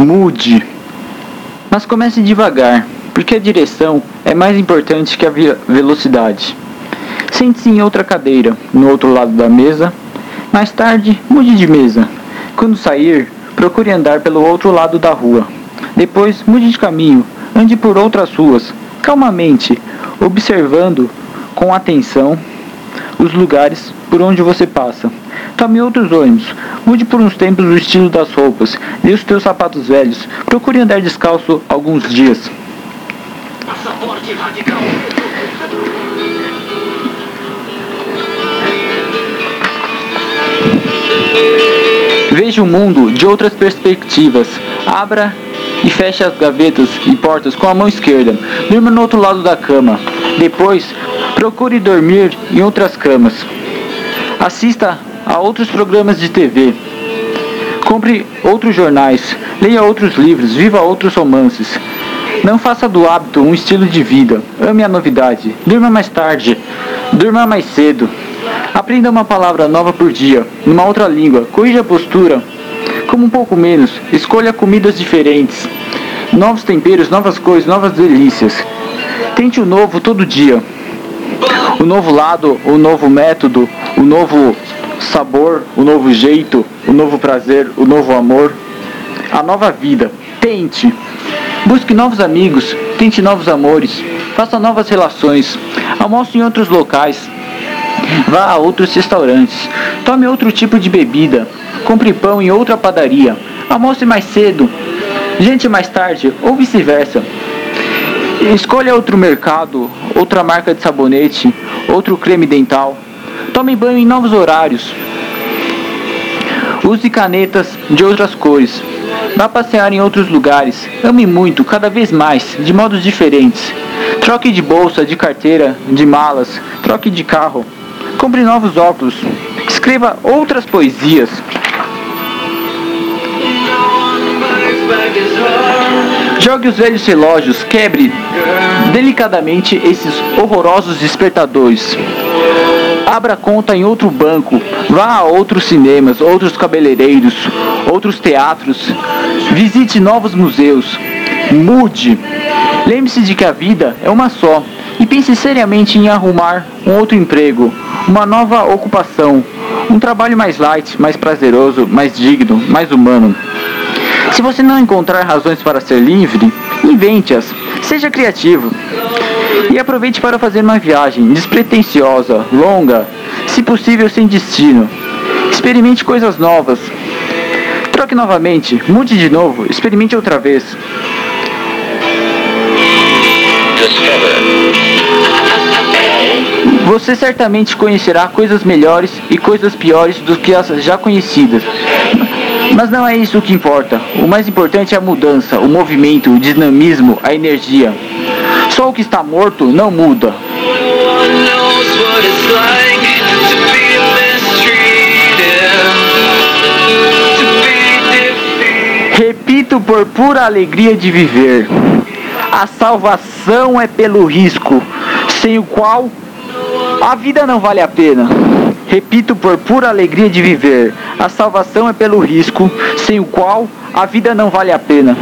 Mude. Mas comece devagar, porque a direção é mais importante que a velocidade. Sente-se em outra cadeira, no outro lado da mesa. Mais tarde, mude de mesa. Quando sair, procure andar pelo outro lado da rua. Depois, mude de caminho, ande por outras ruas, calmamente, observando com atenção os lugares por onde você passa. Tome outros ônibus, mude por uns tempos o estilo das roupas, dê os teus sapatos velhos, procure andar descalço alguns dias. Veja o mundo de outras perspectivas. Abra e feche as gavetas e portas com a mão esquerda. Durma no outro lado da cama. Depois, procure dormir em outras camas. Assista a outros programas de TV. Compre outros jornais, leia outros livros, viva outros romances. Não faça do hábito um estilo de vida. Ame a novidade. Durma mais tarde. Durma mais cedo. Aprenda uma palavra nova por dia, numa outra língua. Corrija a postura. Coma um pouco menos. Escolha comidas diferentes. Novos temperos, novas cores, novas delícias. Tente o novo todo dia. O novo lado, o novo método, o novo sabor, o novo jeito, o novo prazer, o novo amor, a nova vida. Tente. Busque novos amigos, tente novos amores, faça novas relações, almoce em outros locais, vá a outros restaurantes, tome outro tipo de bebida, compre pão em outra padaria, almoce mais cedo, gente mais tarde, ou vice-versa. Escolha outro mercado, outra marca de sabonete, outro creme dental. Tome banho em novos horários. Use canetas de outras cores. Vá passear em outros lugares. Ame muito, cada vez mais, de modos diferentes. Troque de bolsa, de carteira, de malas. Troque de carro. Compre novos óculos. Escreva outras poesias. Jogue os velhos relógios, quebre delicadamente esses horrorosos despertadores. Abra conta em outro banco, vá a outros cinemas, outros cabeleireiros, outros teatros, visite novos museus, mude. Lembre-se de que a vida é uma só e pense seriamente em arrumar um outro emprego, uma nova ocupação, um trabalho mais light, mais prazeroso, mais digno, mais humano. Se você não encontrar razões para ser livre, invente-as. Seja criativo. E aproveite para fazer uma viagem despretensiosa, longa, se possível sem destino. Experimente coisas novas. Troque novamente, mude de novo, experimente outra vez. Você certamente conhecerá coisas melhores e coisas piores do que as já conhecidas. Mas não é isso que importa. O mais importante é a mudança, o movimento, o dinamismo, a energia. Só o que está morto não muda. Repito por pura alegria de viver. A salvação é pelo risco, sem o qual a vida não vale a pena. Repito por pura alegria de viver. A salvação é pelo risco, sem o qual a vida não vale a pena.